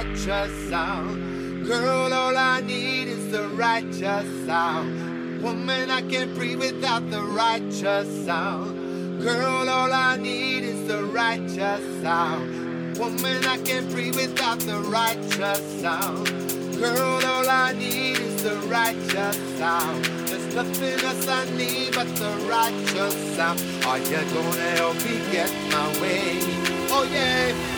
righteous sound. Girl, all I need is the righteous sound. Woman, I can't breathe without the righteous sound. Girl, all I need is the righteous sound. Woman, I can't breathe without the righteous sound. Girl, all I need is the righteous sound. There's nothing else I need but the righteous sound. Are you gonna help me get my way? Oh yeah.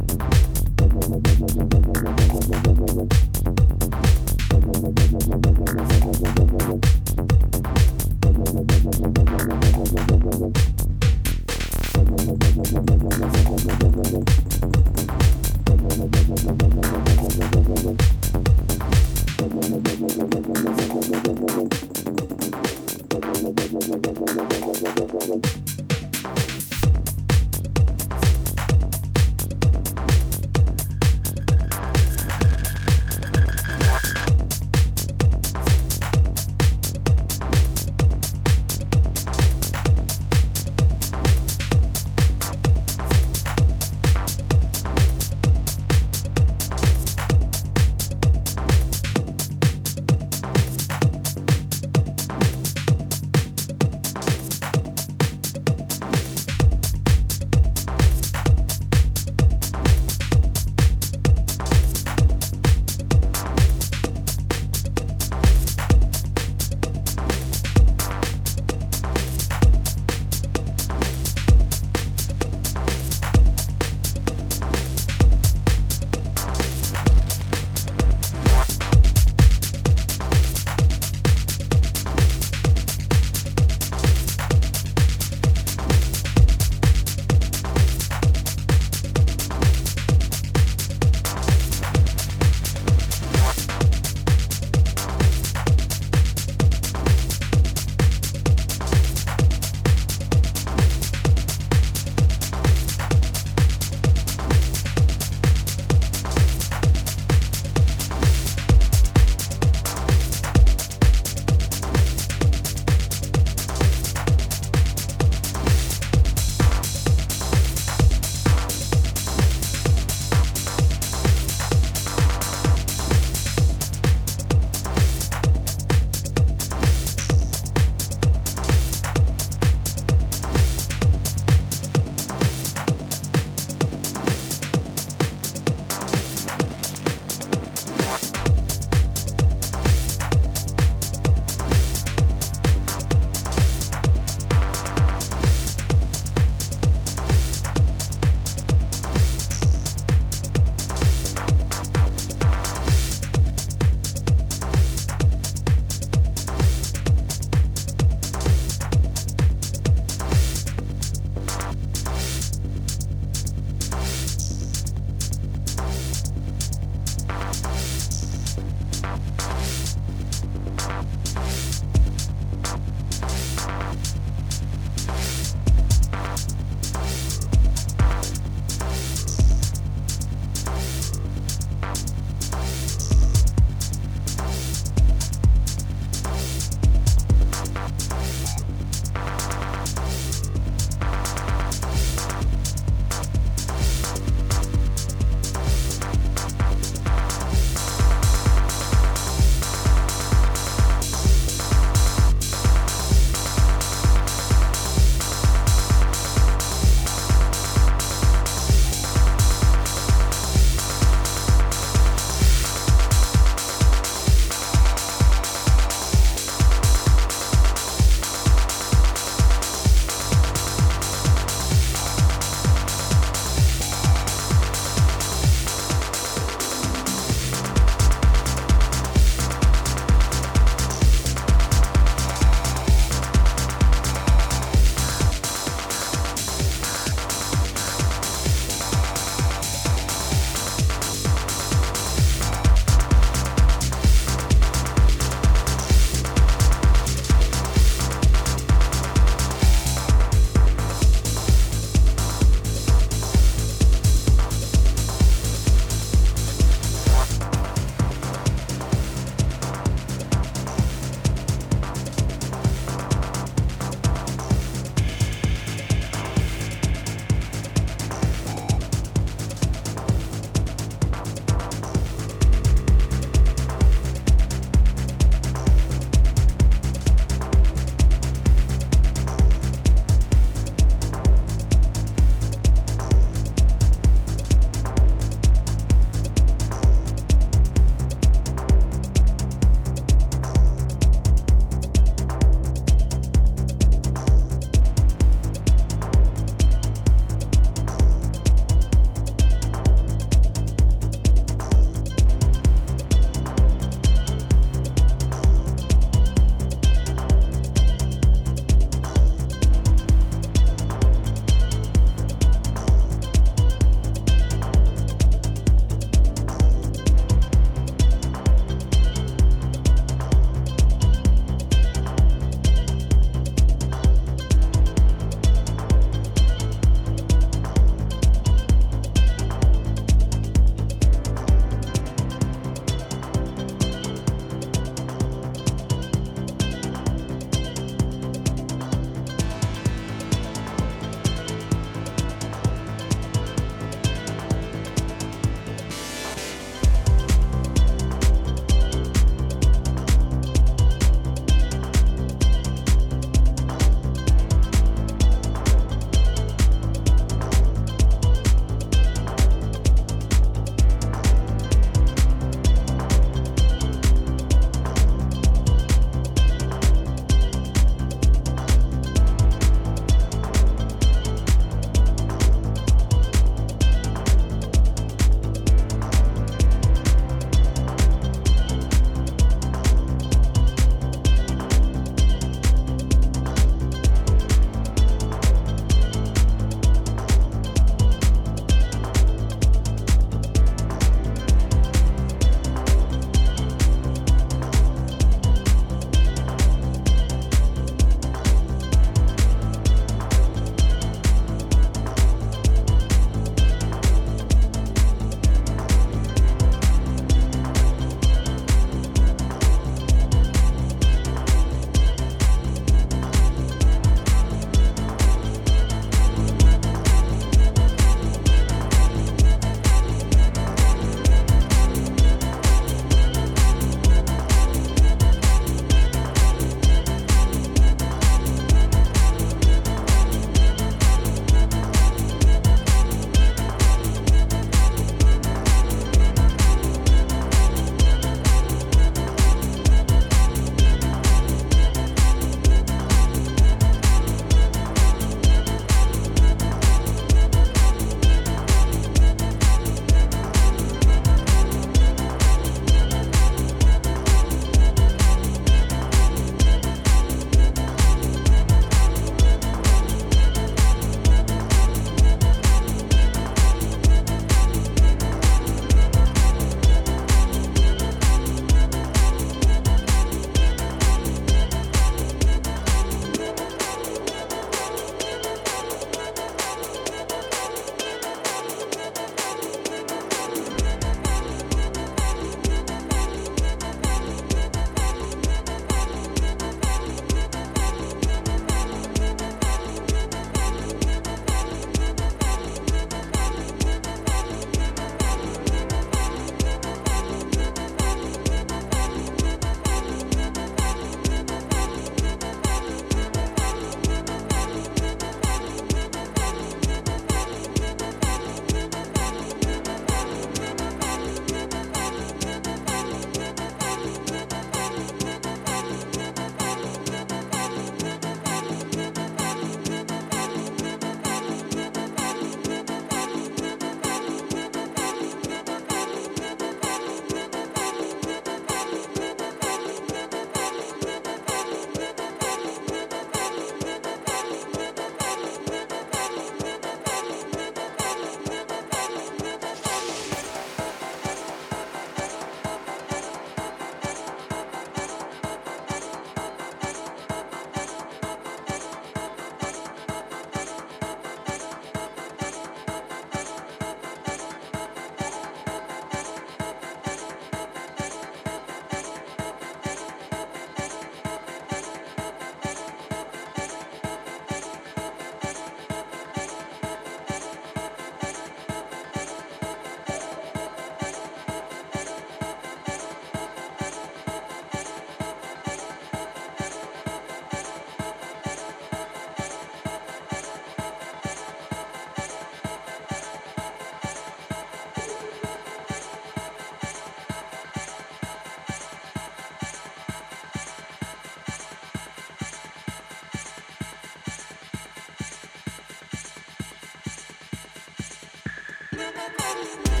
lightning.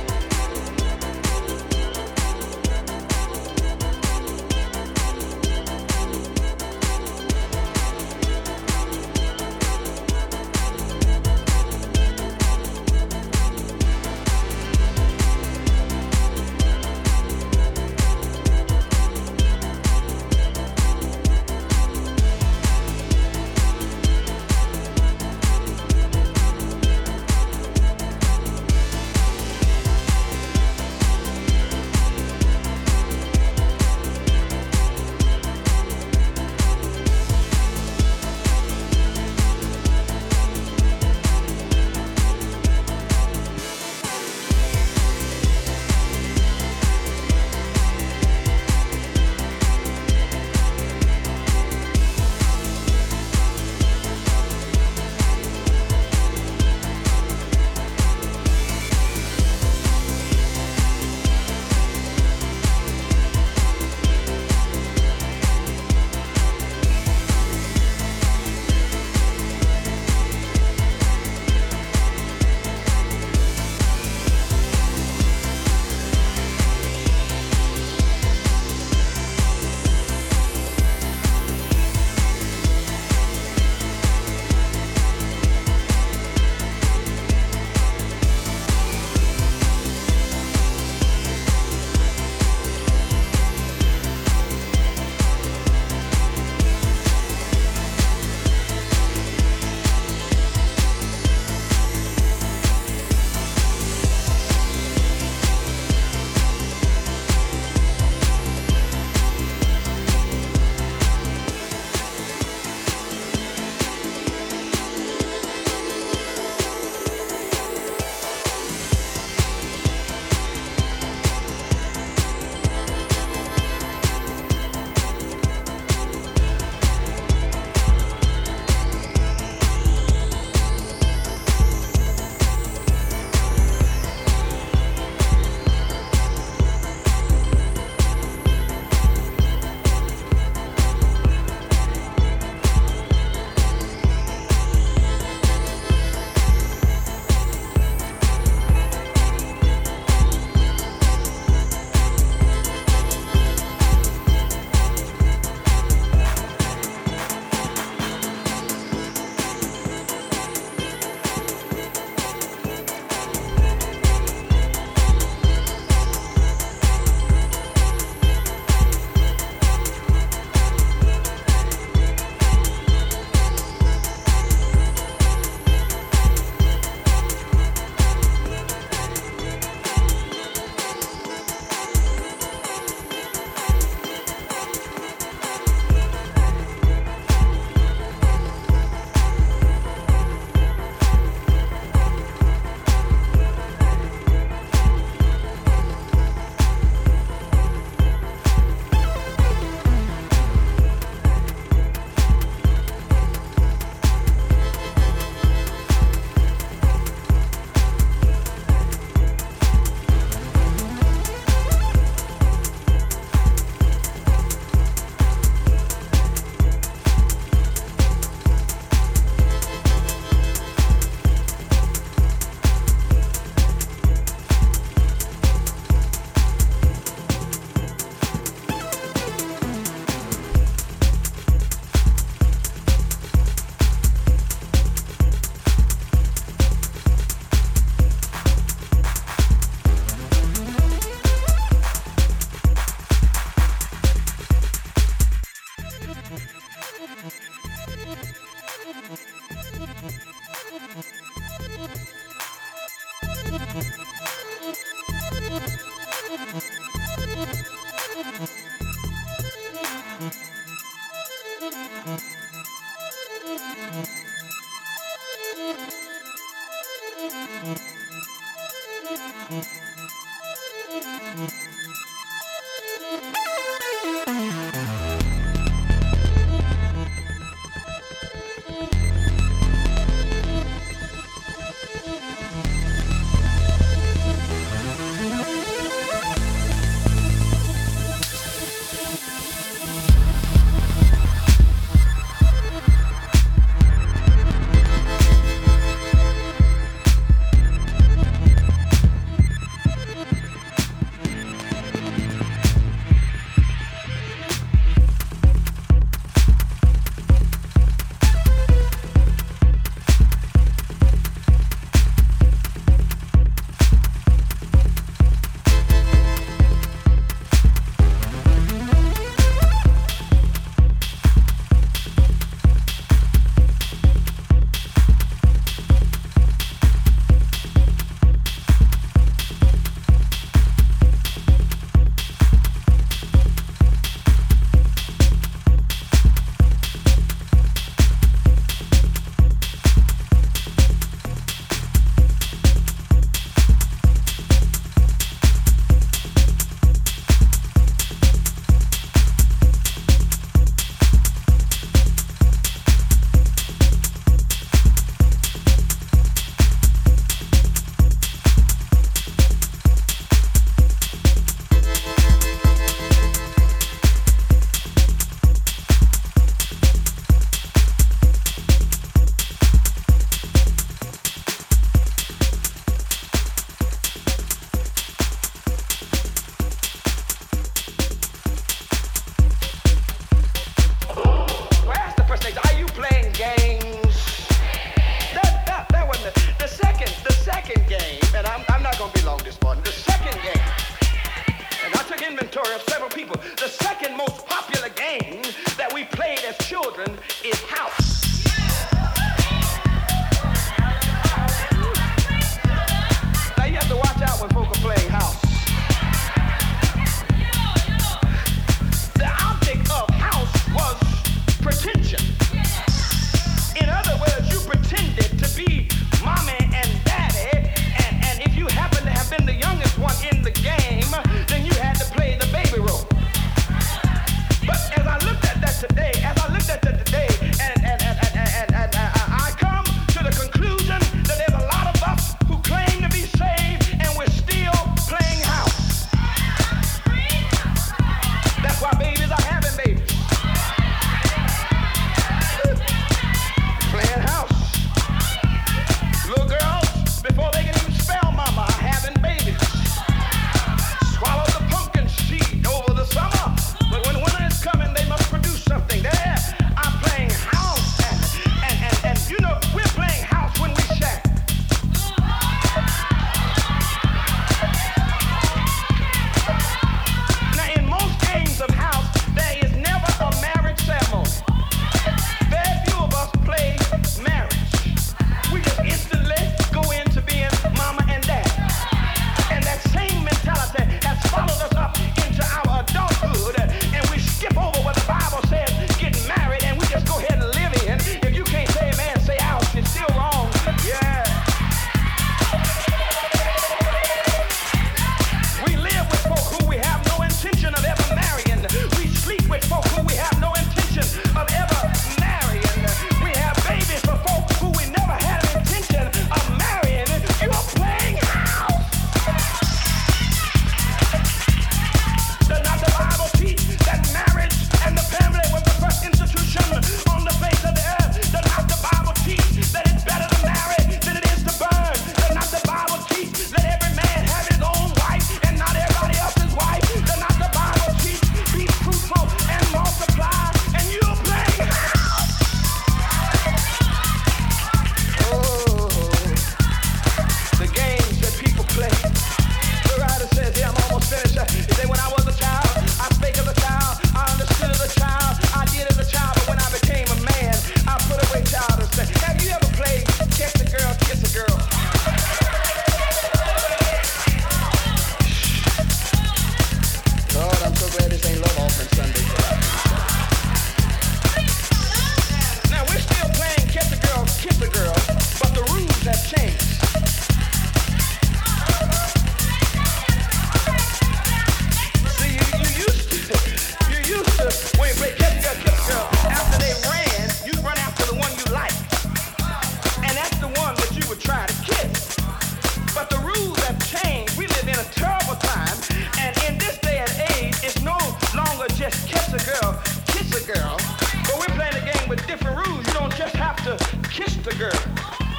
The girl.